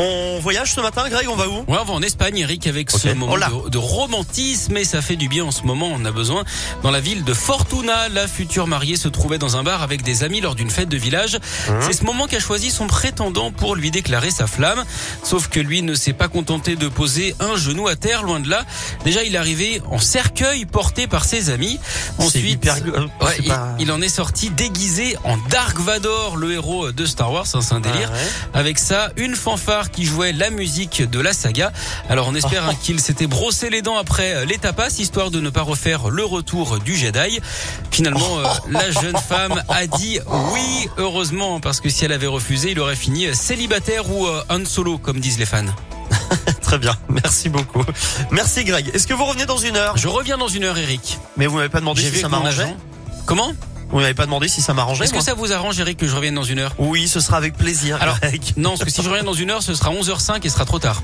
On voyage ce matin, Greg, on va où Ouais, on va en Espagne, Eric, avec ce moment Oh de, de romantisme et ça fait du bien en ce moment. On a besoin. Dans la ville de Fortuna, la future mariée se trouvait dans un bar avec des amis lors d'une fête de village. C'est ce moment qu'a choisi son prétendant pour lui déclarer sa flamme. Sauf que lui ne s'est pas contenté de poser un genou à terre, loin de là. Déjà, il est arrivé en cercueil porté par ses amis. Ensuite, hyper- Ouais, c'est il, pas- il en est sorti déguisé en Dark Vador, le héros de Star Wars, hein, c'est un délire. Ah ouais. Avec ça, une fanfare qui jouait la musique de la saga. Alors on espère Oh. qu'il s'était brossé les dents après euh, les tapas, histoire de ne pas refaire le retour du Jedi. Finalement, euh, la jeune femme a dit oui, heureusement, parce que si elle avait refusé, il aurait fini euh, célibataire ou un solo, comme disent les fans. Très bien, merci beaucoup. Merci Greg. Est-ce que vous revenez dans une heure? Je reviens dans une heure, Eric. Mais vous m'avez pas demandé si ça m'arrangeait? Comment? Vous m'avez pas demandé si ça m'arrangeait Est-ce que ça vous arrange, Eric, que je revienne dans une heure? Oui, ce sera avec plaisir, Alors, Greg. Non, parce que si je reviens dans une heure, ce sera 11h05 et ce sera trop tard.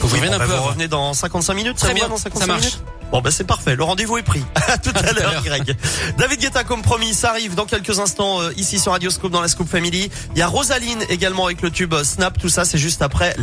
Faut que je Oui, bon, un bah, peu vous avant. revenez dans 55 minutes, Très bien, va dans 55 ça marche. minutes? Bon bah c'est parfait, le rendez-vous est pris. À tout à l'heure. Greg. David Guetta comme promis, ça arrive dans quelques instants euh, ici sur Radioscope dans la Scoop Family. Il y a Rosaline également avec le tube euh, Snap, tout ça c'est juste après